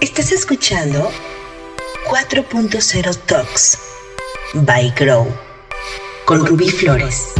Estás escuchando 4.0 Talks by Grow con Rubí Flores.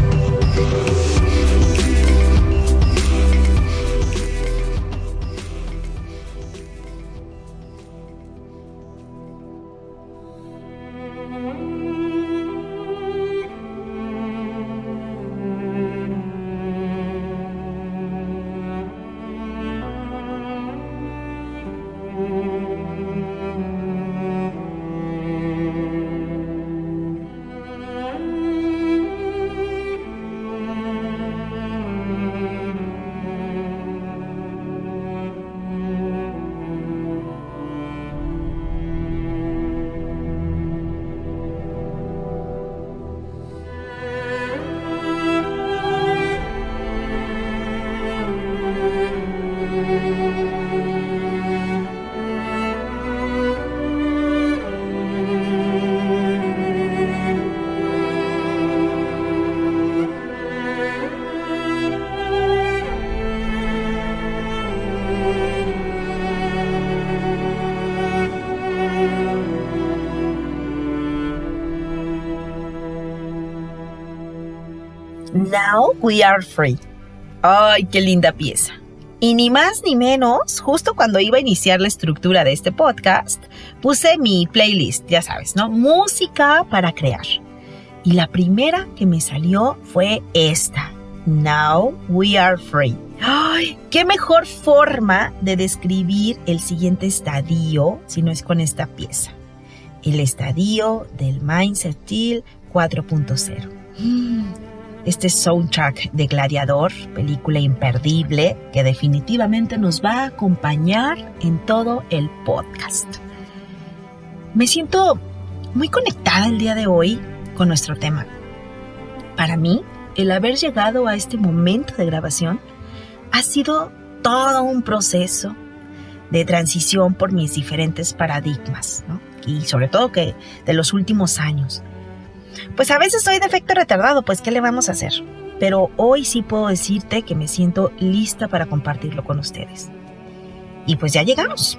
Now We Are Free. ¡Ay, qué linda pieza! Y ni más ni menos, justo cuando iba a iniciar la estructura de este podcast, puse mi playlist, ya sabes, ¿no? Música para crear. Y la primera que me salió fue esta, Now We Are Free. ¡Ay! ¿Qué mejor forma de describir el siguiente estadio si no es con esta pieza? El estadio del Mindset Deal 4.0 este soundtrack de Gladiador, película imperdible que definitivamente nos va a acompañar en todo el podcast. Me siento muy conectada el día de hoy con nuestro tema. Para mí, el haber llegado a este momento de grabación ha sido todo un proceso de transición por mis diferentes paradigmas, y sobre todo que de los últimos años. Pues a veces soy de efecto retardado, pues ¿qué le vamos a hacer? Pero hoy sí puedo decirte que me siento lista para compartirlo con ustedes. Y pues ya llegamos.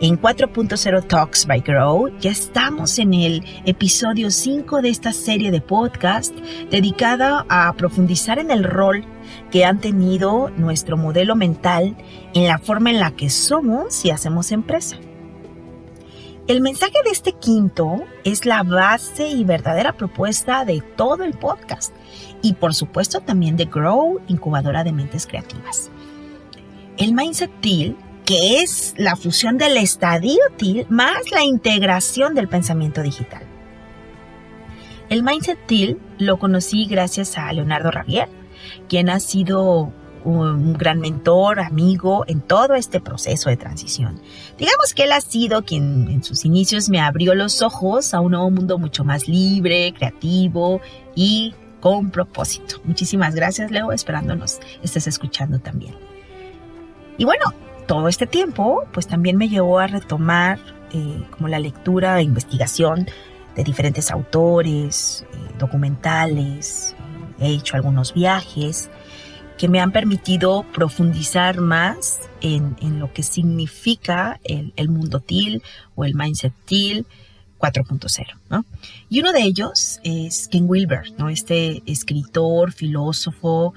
En 4.0 Talks by Grow ya estamos en el episodio 5 de esta serie de podcast dedicada a profundizar en el rol que han tenido nuestro modelo mental en la forma en la que somos y hacemos empresa. El mensaje de este quinto es la base y verdadera propuesta de todo el podcast y por supuesto también de Grow, incubadora de mentes creativas. El Mindset Teal, que es la fusión del estadio Teal más la integración del pensamiento digital. El Mindset Teal lo conocí gracias a Leonardo Ravier, quien ha sido un gran mentor, amigo en todo este proceso de transición. Digamos que él ha sido quien en sus inicios me abrió los ojos a un nuevo mundo mucho más libre, creativo y con propósito. Muchísimas gracias, Leo, esperándonos estés escuchando también. Y bueno, todo este tiempo, pues también me llevó a retomar eh, como la lectura e investigación de diferentes autores, eh, documentales, he hecho algunos viajes que me han permitido profundizar más en, lo que significa el, el, mundo TIL o el mindset TIL 4.0. ¿no? Y uno de ellos es Ken Wilber, ¿no? este escritor, filósofo,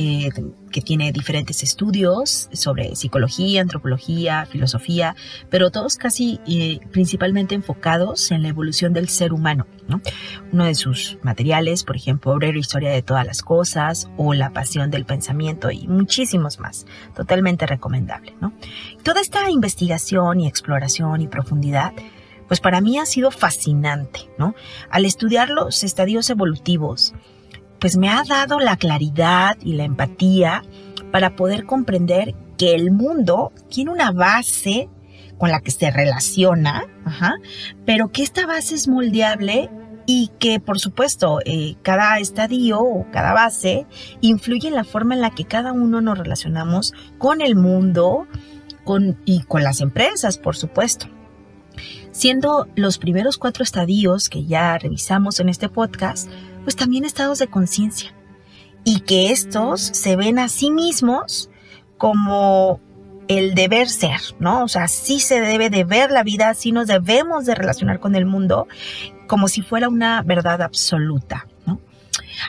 eh, que tiene diferentes estudios sobre psicología, antropología, filosofía, pero todos casi eh, principalmente enfocados en la evolución del ser humano. ¿no? Uno de sus materiales, por ejemplo, Obrero Historia de todas las cosas o La pasión del pensamiento y muchísimos más, totalmente recomendable. Toda esta investigación y exploración y profundidad pues para mí ha sido fascinante. Al estudiar los estadios evolutivos, pues me ha dado la claridad y la empatía para poder comprender que el mundo tiene una base con la que se relaciona, pero que esta base es moldeable y que por supuesto eh, cada estadio o cada base influye en la forma en la que cada uno nos relacionamos con el mundo con, y con las empresas, por supuesto. Siendo los primeros cuatro estadios que ya revisamos en este podcast, pues también estados de conciencia. Y que estos se ven a sí mismos como el deber ser, ¿no? O sea, sí se debe de ver la vida, sí nos debemos de relacionar con el mundo como si fuera una verdad absoluta, ¿no?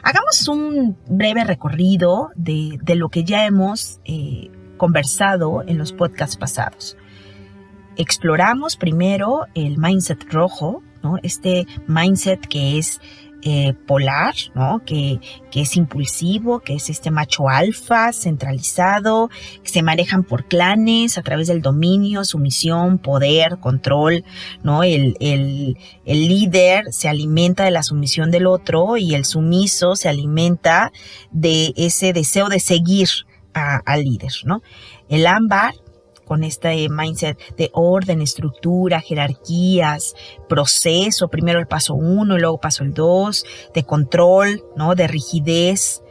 Hagamos un breve recorrido de, lo que ya hemos eh, conversado en los podcasts pasados. Exploramos primero el mindset rojo, ¿no? Este mindset que es eh, polar, ¿no? Que, que, es impulsivo, que es este macho alfa centralizado, que se manejan por clanes a través del dominio, sumisión, poder, control, ¿no? El, el, el líder se alimenta de la sumisión del otro y el sumiso se alimenta de ese deseo de seguir al líder, ¿no? El ámbar con este mindset de orden, estructura, jerarquías, proceso, primero el paso uno, luego paso el dos, de control, ¿no? De rigidez.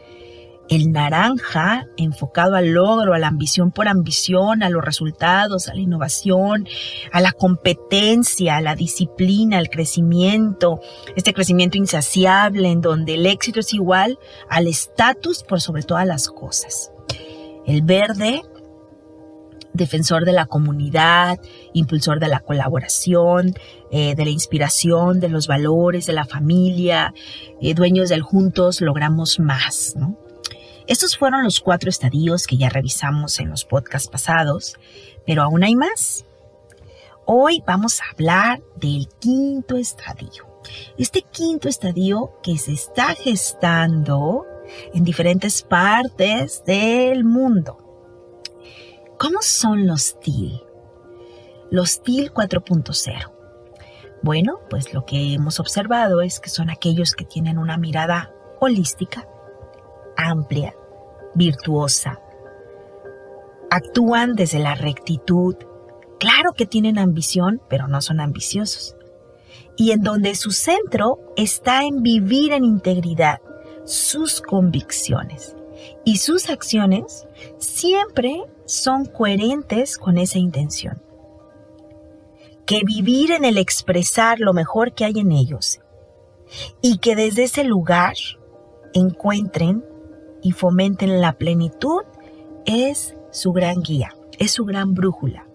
El naranja, enfocado al logro, a la ambición por ambición, a los resultados, a la innovación, a la competencia, a la disciplina, al crecimiento, este crecimiento insaciable en donde el éxito es igual al estatus por sobre todas las cosas. El verde, defensor de la comunidad, impulsor de la colaboración, eh, de la inspiración, de los valores, de la familia, eh, dueños del juntos logramos más. Estos fueron los cuatro estadios que ya revisamos en los podcasts pasados, pero aún hay más. Hoy vamos a hablar del quinto estadio. Este quinto estadio que se está gestando en diferentes partes del mundo. ¿Cómo son los TIL? Los TIL 4.0. Bueno, pues lo que hemos observado es que son aquellos que tienen una mirada holística, amplia, virtuosa. Actúan desde la rectitud. Claro que tienen ambición, pero no son ambiciosos. Y en donde su centro está en vivir en integridad sus convicciones y sus acciones siempre son coherentes con esa intención. Que vivir en el expresar lo mejor que hay en ellos y que desde ese lugar encuentren y fomenten la plenitud es su gran guía, es su gran brújula.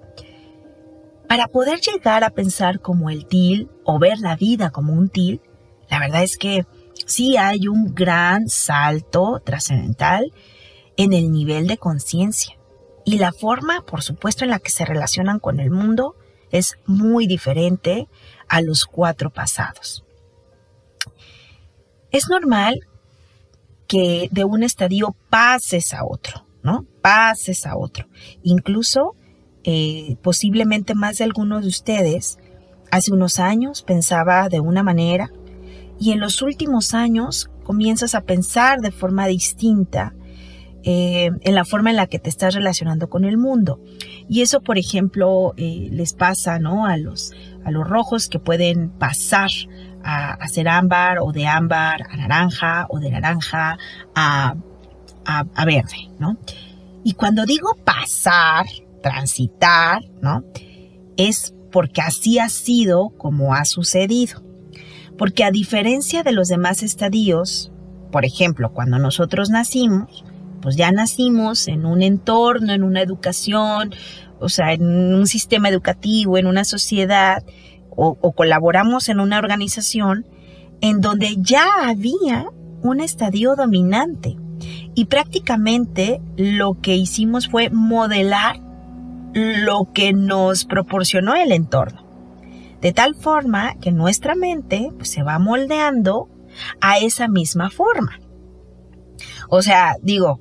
Para poder llegar a pensar como el til o ver la vida como un til, la verdad es que sí hay un gran salto trascendental en el nivel de conciencia. Y la forma, por supuesto, en la que se relacionan con el mundo es muy diferente a los cuatro pasados. Es normal que de un estadio pases a otro, ¿no? Pases a otro. Incluso, eh, posiblemente más de algunos de ustedes, hace unos años pensaba de una manera y en los últimos años comienzas a pensar de forma distinta eh, en la forma en la que te estás relacionando con el mundo. Y eso, por ejemplo, eh, les pasa ¿no? a, los, a los rojos que pueden pasar a, ser ámbar o de ámbar a naranja o de naranja a, a, verde. ¿no? Y cuando digo pasar, transitar, ¿no? es porque así ha sido como ha sucedido. Porque a diferencia de los demás estadios, por ejemplo, cuando nosotros nacimos, pues ya nacimos en un entorno, en una educación, o sea, en un sistema educativo, en una sociedad, o, colaboramos en una organización en donde ya había un estadio dominante. Y prácticamente lo que hicimos fue modelar lo que nos proporcionó el entorno. De tal forma que nuestra mente pues, se va moldeando a esa misma forma. O sea, digo,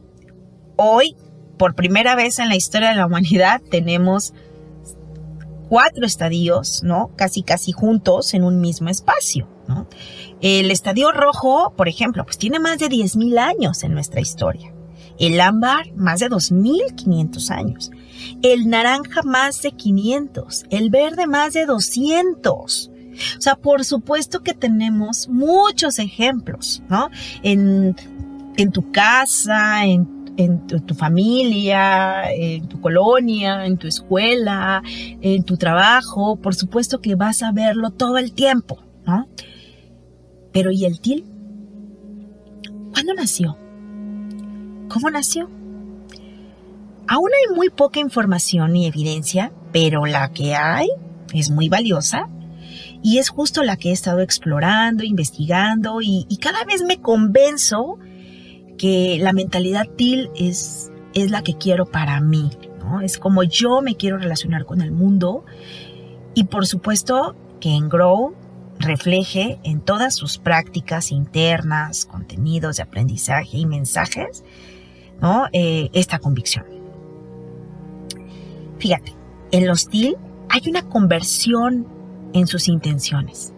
Hoy, por primera vez en la historia de la humanidad, tenemos cuatro estadios, ¿no? Casi, casi juntos en un mismo espacio, ¿no? El estadio rojo, por ejemplo, pues tiene más de 10.000 años en nuestra historia. El ámbar, más de 2.500 años. El naranja, más de 500. El verde, más de 200. O sea, por supuesto que tenemos muchos ejemplos, ¿no? En, en tu casa, en en tu, familia, en tu colonia, en tu escuela, en tu trabajo, por supuesto que vas a verlo todo el tiempo, ¿no? Pero ¿y el til? ¿Cuándo nació? ¿Cómo nació? Aún hay muy poca información y evidencia, pero la que hay es muy valiosa y es justo la que he estado explorando, investigando y, cada vez me convenzo que la mentalidad TIL es, es la que quiero para mí. ¿no? Es como yo me quiero relacionar con el mundo y por supuesto que en Grow refleje en todas sus prácticas internas, contenidos de aprendizaje y mensajes, ¿no? Eh, esta convicción. Fíjate, en los TIL hay una conversión en sus intenciones.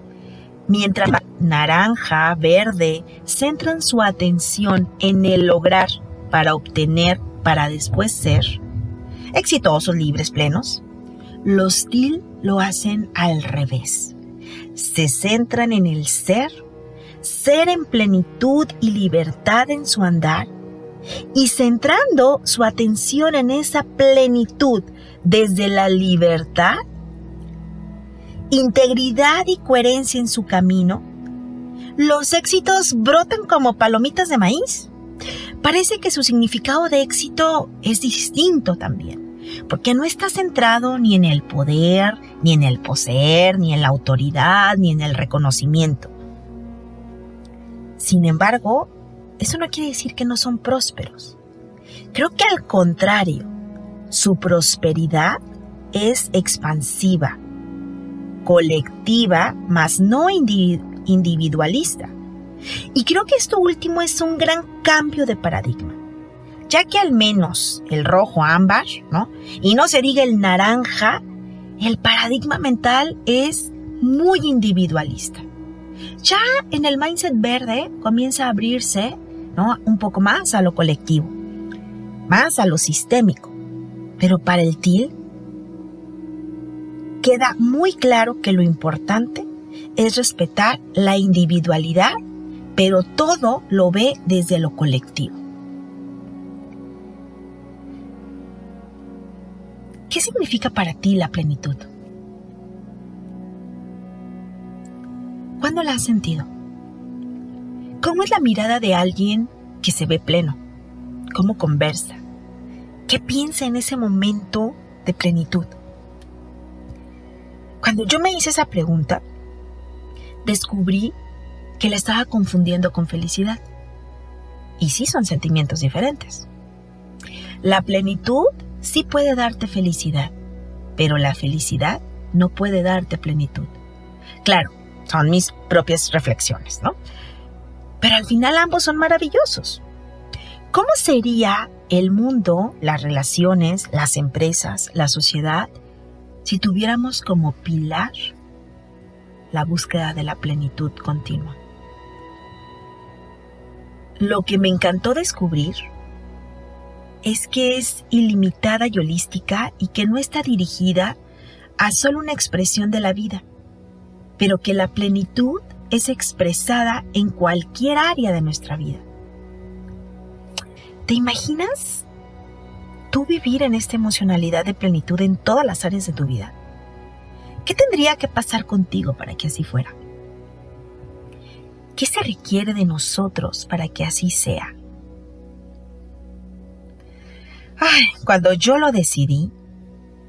Mientras naranja, verde, centran su atención en el lograr para obtener, para después ser exitosos, libres, plenos, los TIL lo hacen al revés. Se centran en el ser, ser en plenitud y libertad en su andar, y centrando su atención en esa plenitud desde la libertad, integridad y coherencia en su camino, los éxitos brotan como palomitas de maíz. Parece que su significado de éxito es distinto también, porque no está centrado ni en el poder, ni en el poseer, ni en la autoridad, ni en el reconocimiento. Sin embargo, eso no quiere decir que no son prósperos. Creo que al contrario, su prosperidad es expansiva, colectiva, más no individualista. Y creo que esto último es un gran cambio de paradigma, ya que al menos el rojo ámbar, ¿no? Y no se diga el naranja, el paradigma mental es muy individualista. Ya en el mindset verde comienza a abrirse, ¿no? Un poco más a lo colectivo, más a lo sistémico. Pero para el TIL queda muy claro que lo importante es respetar la individualidad, pero todo lo ve desde lo colectivo. ¿Qué significa para ti la plenitud? ¿Cuándo la has sentido? ¿Cómo es la mirada de alguien que se ve pleno? ¿Cómo conversa? ¿Qué piensa en ese momento de plenitud? Cuando yo me hice esa pregunta, descubrí que la estaba confundiendo con felicidad. Y sí son sentimientos diferentes. La plenitud sí puede darte felicidad, pero la felicidad no puede darte plenitud. Claro, son mis propias reflexiones, ¿no? Pero al final ambos son maravillosos. ¿Cómo sería el mundo, las relaciones, las empresas, la sociedad si tuviéramos como pilar la búsqueda de la plenitud continua. Lo que me encantó descubrir es que es ilimitada y holística y que no está dirigida a solo una expresión de la vida, pero que la plenitud es expresada en cualquier área de nuestra vida. ¿Te imaginas tú vivir en esta emocionalidad de plenitud en todas las áreas de tu vida? ¿Qué tendría que pasar contigo para que así fuera? ¿Qué se requiere de nosotros para que así sea? Ay, cuando yo lo decidí,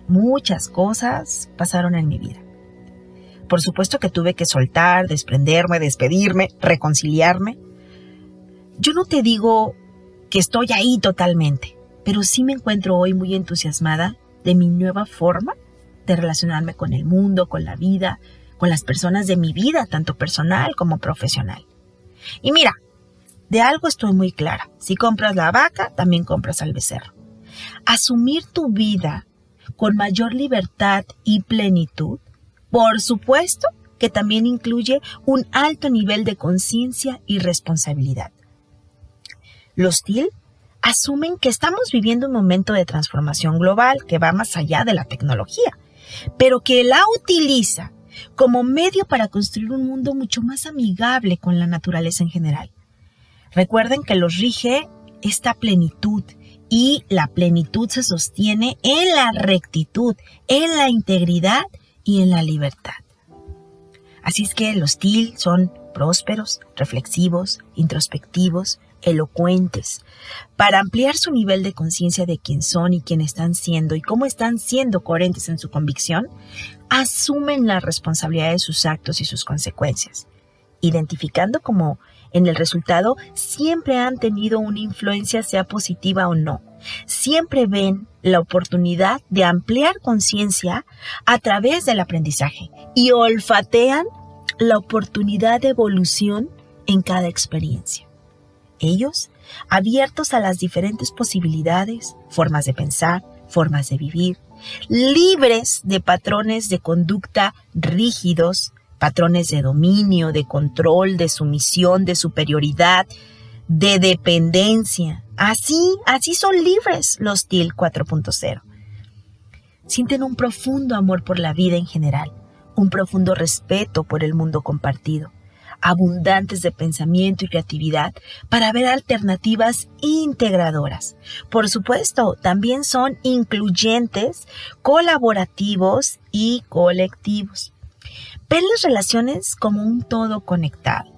muchas cosas pasaron en mi vida. Por supuesto que tuve que soltar, desprenderme, despedirme, reconciliarme. Yo no te digo que estoy ahí totalmente pero sí me encuentro hoy muy entusiasmada de mi nueva forma de relacionarme con el mundo, con la vida, con las personas de mi vida, tanto personal como profesional. Y mira, de algo estoy muy clara. Si compras la vaca, también compras al becerro. Asumir tu vida con mayor libertad y plenitud, por supuesto que también incluye un alto nivel de conciencia y responsabilidad. Los TIL asumen que estamos viviendo un momento de transformación global que va más allá de la tecnología, pero que la utiliza como medio para construir un mundo mucho más amigable con la naturaleza en general. Recuerden que los rige esta plenitud y la plenitud se sostiene en la rectitud, en la integridad y en la libertad. Así es que los TIL son prósperos, reflexivos, introspectivos, elocuentes, para ampliar su nivel de conciencia de quién son y quién están siendo y cómo están siendo coherentes en su convicción, asumen la responsabilidad de sus actos y sus consecuencias, identificando como en el resultado siempre han tenido una influencia sea positiva o no. Siempre ven la oportunidad de ampliar conciencia a través del aprendizaje y olfatean la oportunidad de evolución en cada experiencia. Ellos, abiertos a las diferentes posibilidades, formas de pensar, formas de vivir, libres de patrones de conducta rígidos, patrones de dominio, de control, de sumisión, de superioridad, de dependencia. Así, así son libres los TIL 4.0. Sienten un profundo amor por la vida en general, un profundo respeto por el mundo compartido, abundantes de pensamiento y creatividad para ver alternativas integradoras. Por supuesto, también son incluyentes, colaborativos y colectivos. Ven las relaciones como un todo conectado.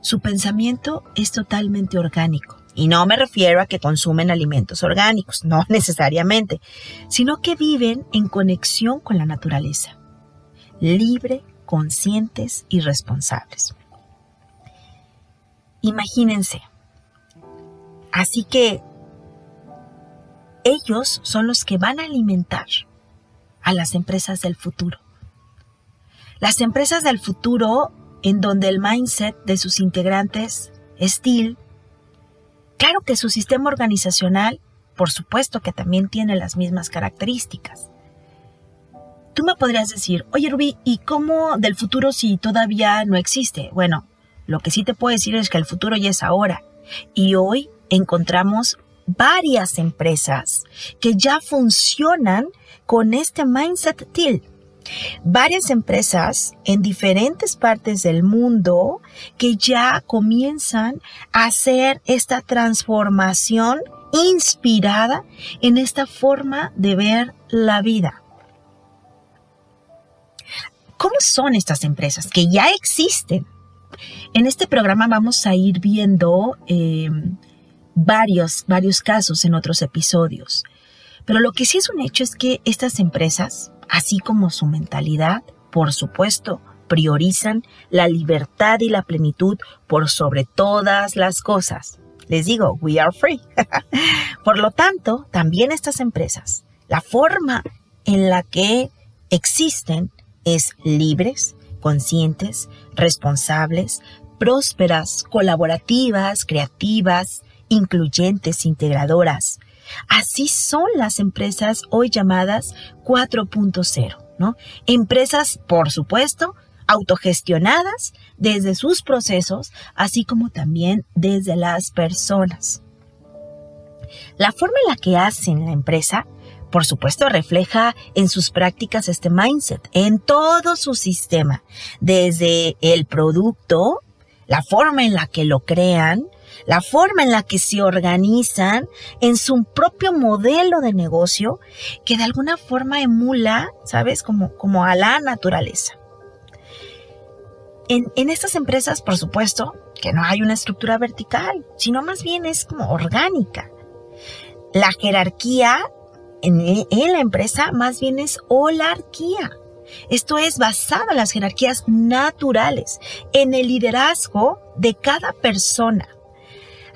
Su pensamiento es totalmente orgánico. Y no me refiero a que consumen alimentos orgánicos, no necesariamente, sino que viven en conexión con la naturaleza, libre, conscientes y responsables. Imagínense. Así que ellos son los que van a alimentar a las empresas del futuro. Las empresas del futuro en donde el mindset de sus integrantes es claro que su sistema organizacional, por supuesto que también tiene las mismas características. Tú me podrías decir, oye Rubí, ¿y cómo del futuro si todavía no existe? Bueno, lo que sí te puedo decir es que el futuro ya es ahora. Y hoy encontramos varias empresas que ya funcionan con este mindset TIL. Varias empresas en diferentes partes del mundo que ya comienzan a hacer esta transformación inspirada en esta forma de ver la vida. ¿Cómo son estas empresas que ya existen? En este programa vamos a ir viendo eh, varios, varios casos en otros episodios. Pero lo que sí es un hecho es que estas empresas, así como su mentalidad, por supuesto, priorizan la libertad y la plenitud por sobre todas las cosas. Les digo, we are free. por lo tanto, también estas empresas, la forma en la que existen es libres, conscientes, responsables, prósperas, colaborativas, creativas, incluyentes, integradoras. Así son las empresas hoy llamadas 4.0, ¿no? Empresas, por supuesto, autogestionadas desde sus procesos, así como también desde las personas. La forma en la que hacen la empresa por supuesto, refleja en sus prácticas este mindset, en todo su sistema, desde el producto, la forma en la que lo crean, la forma en la que se organizan, en su propio modelo de negocio, que de alguna forma emula, ¿sabes? Como, como a la naturaleza. En, en estas empresas, por supuesto, que no hay una estructura vertical, sino más bien es como orgánica. La jerarquía en, la empresa más bien es holarquía. Esto es basado en las jerarquías naturales, en el liderazgo de cada persona.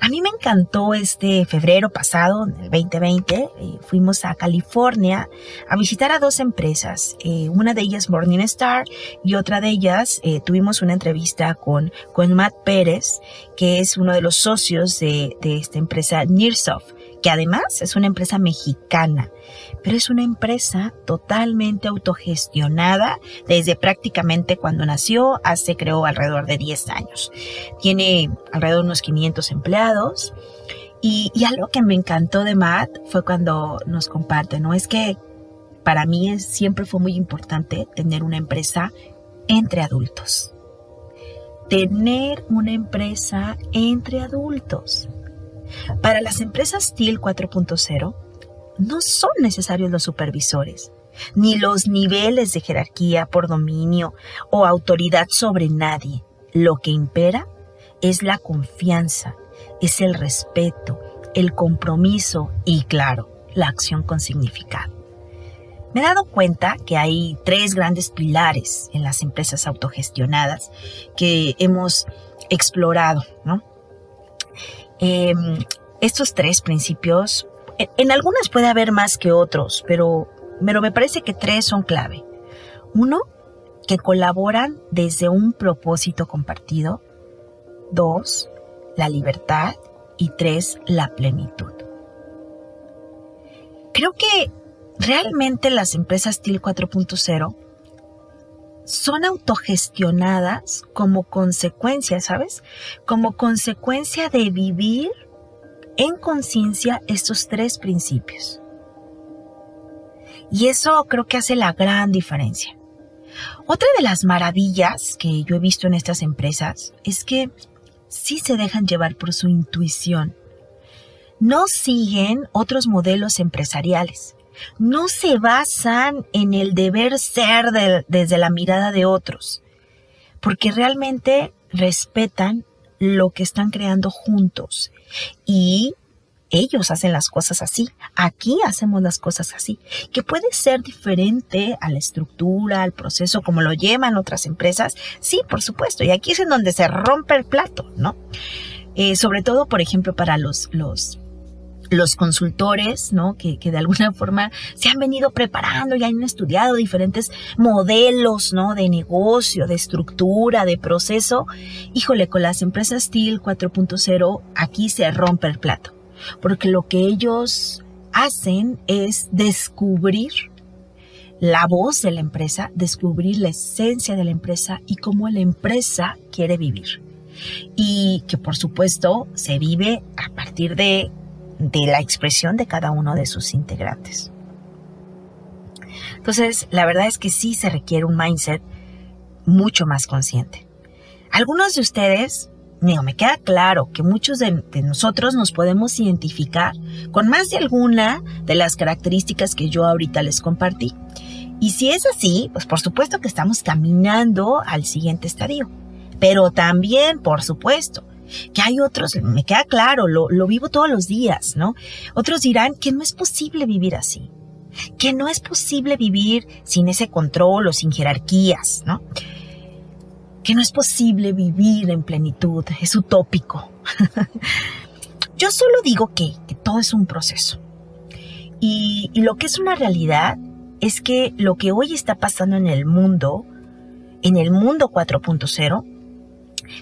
A mí me encantó este febrero pasado, el 2020, eh, fuimos a California a visitar a dos empresas, eh, una de ellas Morningstar y otra de ellas eh, tuvimos una entrevista con, con Matt Pérez, que es uno de los socios de, de esta empresa Nearsoft que además es una empresa mexicana, pero es una empresa totalmente autogestionada desde prácticamente cuando nació, hace creo alrededor de 10 años. Tiene alrededor de unos 500 empleados y, algo que me encantó de Matt fue cuando nos comparte, ¿no? Es que para mí siempre fue muy importante tener una empresa entre adultos. Tener una empresa entre adultos. Para las empresas TIL 4.0, no son necesarios los supervisores, ni los niveles de jerarquía por dominio o autoridad sobre nadie. Lo que impera es la confianza es el respeto, el compromiso y, claro, la acción con significado. Me he dado cuenta que hay tres grandes pilares en las empresas autogestionadas que hemos explorado, ¿no? Em, estos tres principios, en, algunas puede haber más que otros, pero, pero me parece que tres son clave. Uno, que colaboran desde un propósito compartido. Dos, la libertad. Y tres, la plenitud. Creo que realmente las empresas TIL 4.0 son autogestionadas como consecuencia, ¿sabes? Como consecuencia de vivir en conciencia estos tres principios. Y eso creo que hace la gran diferencia. Otra de las maravillas que yo he visto en estas empresas es que sí se dejan llevar por su intuición. No siguen otros modelos empresariales no se basan en el deber ser desde la mirada de otros, porque realmente respetan lo que están creando juntos y ellos hacen las cosas así, aquí hacemos las cosas así, que puede ser diferente a la estructura, al proceso, como lo llevan otras empresas, sí, por supuesto, y aquí es en donde se rompe el plato, ¿no? Eh, sobre todo, por ejemplo, para los, los los consultores, ¿no? Que, que, de alguna forma se han venido preparando y han estudiado diferentes modelos, ¿no? De negocio, de estructura, de proceso. Híjole, con las empresas Steel 4.0 aquí se rompe el plato. Porque lo que ellos hacen es descubrir la voz de la empresa, descubrir la esencia de la empresa y cómo la empresa quiere vivir. Y que por supuesto se vive a partir de de la expresión de cada uno de sus integrantes. Entonces, la verdad es que sí se requiere un mindset mucho más consciente. Algunos de ustedes, digo, me queda claro que muchos de, nosotros nos podemos identificar con más de alguna de las características que yo ahorita les compartí. Y si es así, pues por supuesto que estamos caminando al siguiente estadio. Pero también, por supuesto, que hay otros, me queda claro, lo, vivo todos los días, ¿no? Otros dirán que no es posible vivir así, que no es posible vivir sin ese control o sin jerarquías, ¿no? Que no es posible vivir en plenitud, es utópico. Yo solo digo que, todo es un proceso. y lo que es una realidad es que lo que hoy está pasando en el mundo, en el mundo 4.0,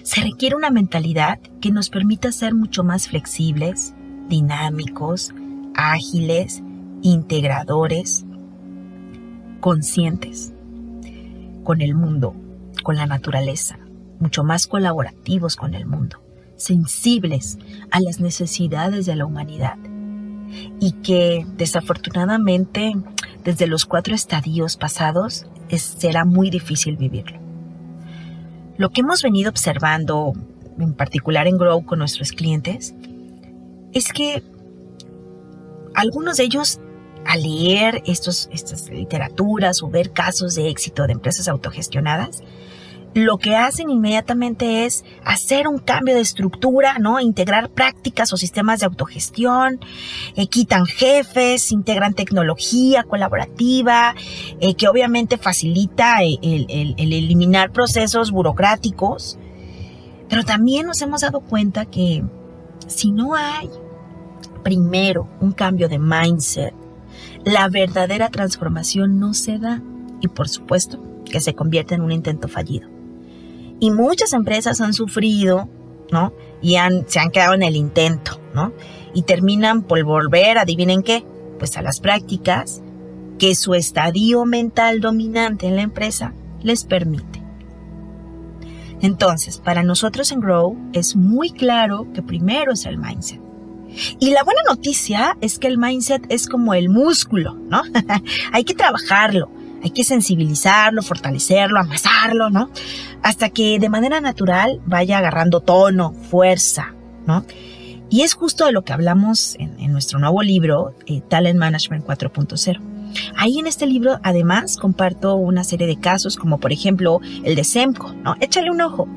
se requiere una mentalidad que nos permita ser mucho más flexibles, dinámicos, ágiles, integradores, conscientes con el mundo, con la naturaleza, mucho más colaborativos con el mundo, sensibles a las necesidades de la humanidad y que desafortunadamente desde los cuatro estadios pasados será muy difícil vivirlo. Lo que hemos venido observando, en particular en Grow con nuestros clientes, es que algunos de ellos al leer estos, estas literaturas o ver casos de éxito de empresas autogestionadas, lo que hacen inmediatamente es hacer un cambio de estructura, ¿no? Integrar prácticas o sistemas de autogestión, eh, quitan jefes, integran tecnología colaborativa, eh, que obviamente facilita el, el eliminar procesos burocráticos. Pero también nos hemos dado cuenta que si no hay primero un cambio de mindset, la verdadera transformación no se da y por supuesto que se convierte en un intento fallido. Y muchas empresas han sufrido, ¿no? Y han, se han quedado en el intento, ¿no? Y terminan por volver, adivinen qué, pues a las prácticas que su estadio mental dominante en la empresa les permite. Entonces, para nosotros en Grow es muy claro que primero es el mindset. Y la buena noticia es que el mindset es como el músculo, ¿no? Hay que trabajarlo, hay que sensibilizarlo, fortalecerlo, amasarlo, ¿no? Hasta que de manera natural vaya agarrando tono, fuerza, ¿no? Y es justo de lo que hablamos en, nuestro nuevo libro, eh, Talent Management 4.0. Ahí en este libro además comparto una serie de casos como por ejemplo el de Semco, ¿no? Échale un ojo.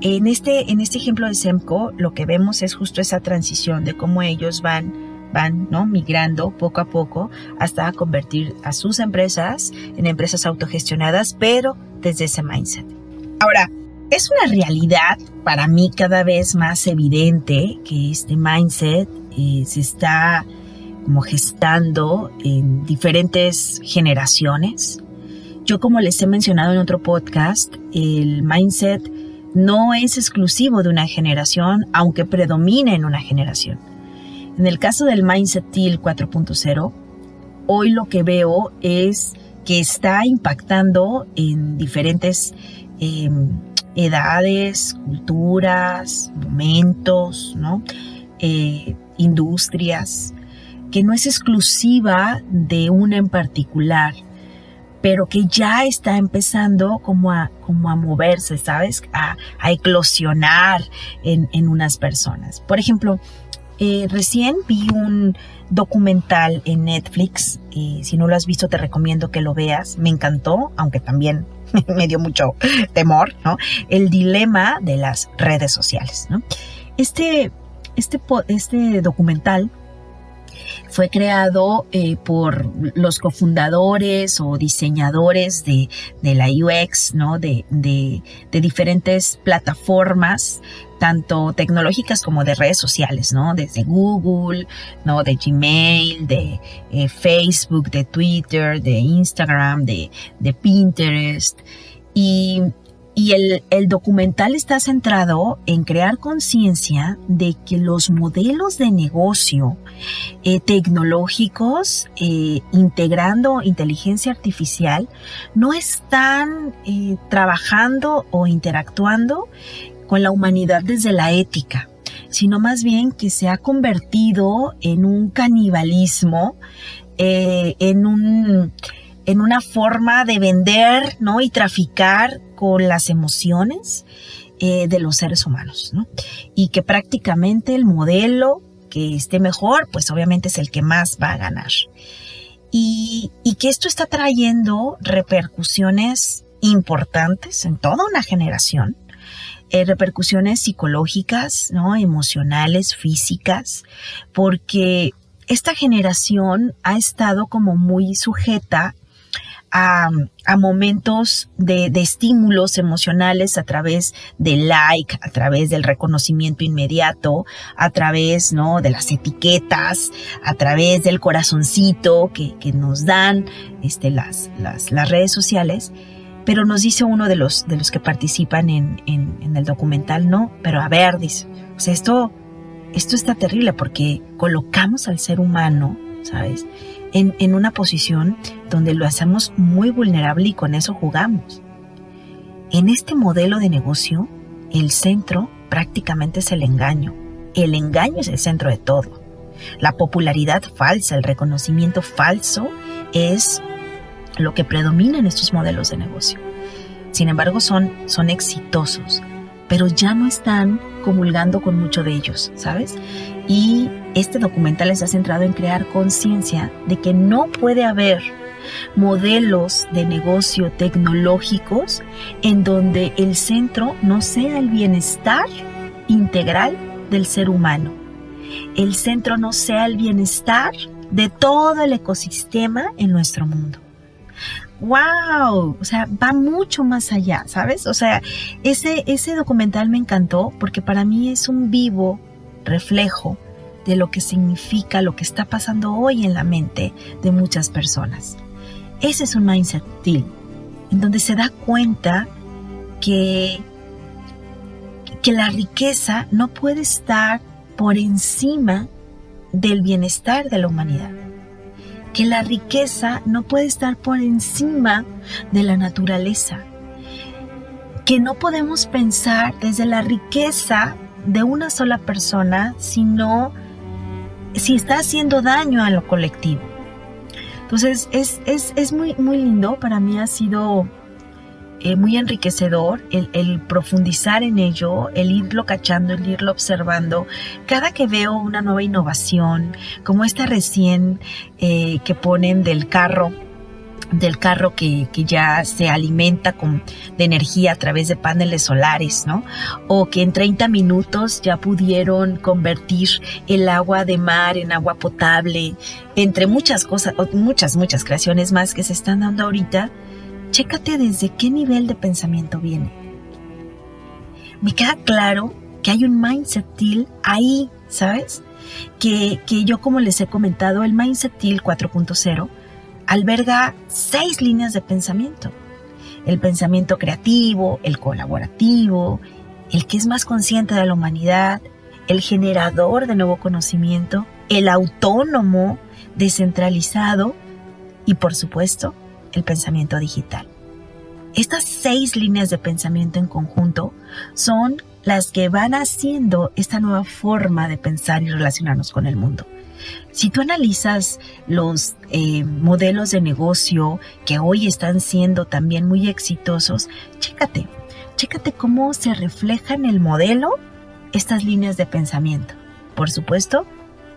En este, en este ejemplo de SEMCO, lo que vemos es justo esa transición de cómo ellos van van ¿no? migrando poco a poco hasta convertir a sus empresas en empresas autogestionadas, pero desde ese mindset. Ahora, es una realidad para mí cada vez más evidente que este mindset eh, se está como gestando en diferentes generaciones. Yo como les he mencionado en otro podcast, el mindset no es exclusivo de una generación, aunque predomina en una generación. En el caso del Mindset TIL 4.0, hoy lo que veo es que está impactando en diferentes em, edades, culturas, momentos. Eh, industrias, que no es exclusiva de una en particular, pero que ya está empezando como a, como a moverse, ¿sabes? A, eclosionar en, en unas personas. Por ejemplo, eh, recién vi un documental en Netflix. y si no lo has visto, te recomiendo que lo veas. Me encantó, aunque también me dio mucho temor, ¿no? El dilema de las redes sociales. Este, este, este documental fue creado eh, por los cofundadores o diseñadores de, la UX, ¿no? De, diferentes plataformas, tanto tecnológicas como de redes sociales, ¿no? Desde Google, ¿no? De Gmail, de eh, Facebook, de Twitter, de Instagram, de, de Pinterest. Y y el, documental está centrado en crear conciencia de que los modelos de negocio eh, tecnológicos eh, integrando inteligencia artificial no están eh, trabajando o interactuando con la humanidad desde la ética sino más bien que se ha convertido en un canibalismo, en un en una forma de vender ¿no? y traficar con las emociones eh, de los seres humanos. ¿no? Y que prácticamente el modelo que esté mejor, pues obviamente es el que más va a ganar. Y, y que esto está trayendo repercusiones importantes en toda una generación. Eh, repercusiones psicológicas, ¿no? emocionales, físicas, porque esta generación ha estado como muy sujeta a, momentos de, estímulos emocionales a través del like, a través del reconocimiento inmediato, a través ¿no? de las etiquetas, a través del corazoncito que, nos dan este, las, las, redes sociales. Pero nos dice uno de los, de los que participan en, en, el documental, no, pero a ver, dice, o sea, esto, esto está terrible porque colocamos al ser humano, ¿sabes? En, una posición donde lo hacemos muy vulnerable y con eso jugamos. En este modelo de negocio, el centro prácticamente es el engaño. El engaño es el centro de todo. La popularidad falsa, el reconocimiento falso es lo que predomina en estos modelos de negocio. Sin embargo, son, son exitosos, pero ya no están comulgando con mucho de ellos, ¿sabes? Y este documental está centrado en crear conciencia de que no puede haber modelos de negocio tecnológicos en donde el centro no sea el bienestar integral del ser humano. El centro no sea el bienestar de todo el ecosistema en nuestro mundo. ¡Wow! O sea, va mucho más allá, ¿sabes? O sea, ese, ese documental me encantó porque para mí es un vivo reflejo de lo que significa lo que está pasando hoy en la mente de muchas personas. Ese es un mindset deal, en donde se da cuenta que, que la riqueza no puede estar por encima del bienestar de la humanidad. Que la riqueza no puede estar por encima de la naturaleza. Que no podemos pensar desde la riqueza de una sola persona, sino si está haciendo daño a lo colectivo. Entonces es, es, muy, muy lindo, para mí ha sido eh, muy enriquecedor el, profundizar en ello, el irlo cachando, el irlo observando. Cada que veo una nueva innovación, como esta recién eh, que ponen del carro del carro que, ya se alimenta con, de energía a través de paneles solares, ¿no? O que en 30 minutos ya pudieron convertir el agua de mar en agua potable, entre muchas cosas, muchas, muchas creaciones más que se están dando ahorita. Chécate desde qué nivel de pensamiento viene. Me queda claro que hay un mindset deal ahí, ¿sabes? Que, que yo como les he comentado, el mindset deal 4.0 alberga seis líneas de pensamiento. El pensamiento creativo, el colaborativo, el que es más consciente de la humanidad, el generador de nuevo conocimiento, el autónomo, descentralizado y por supuesto el pensamiento digital. Estas seis líneas de pensamiento en conjunto son las que van haciendo esta nueva forma de pensar y relacionarnos con el mundo. Si tú analizas los eh, modelos de negocio que hoy están siendo también muy exitosos, chécate, chécate cómo se refleja en el modelo estas líneas de pensamiento. Por supuesto,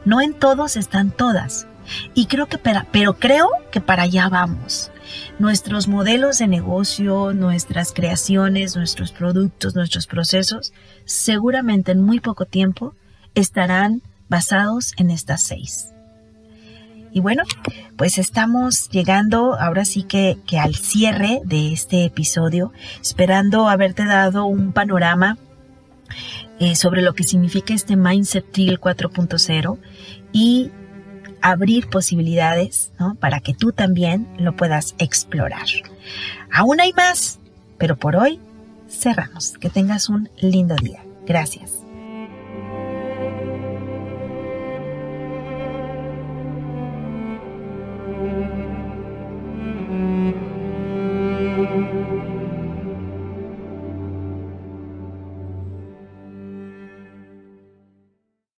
no en todos están todas. Y creo que, pero creo que para allá vamos. Nuestros modelos de negocio, nuestras creaciones, nuestros productos, nuestros procesos, seguramente en muy poco tiempo estarán basados en estas seis. Y bueno, pues estamos llegando ahora sí que, al cierre de este episodio, esperando haberte dado un panorama eh, sobre lo que significa este Mindset Deal 4.0 y abrir posibilidades para que tú también lo puedas explorar. Aún hay más, pero por hoy cerramos. Que tengas un lindo día. Gracias.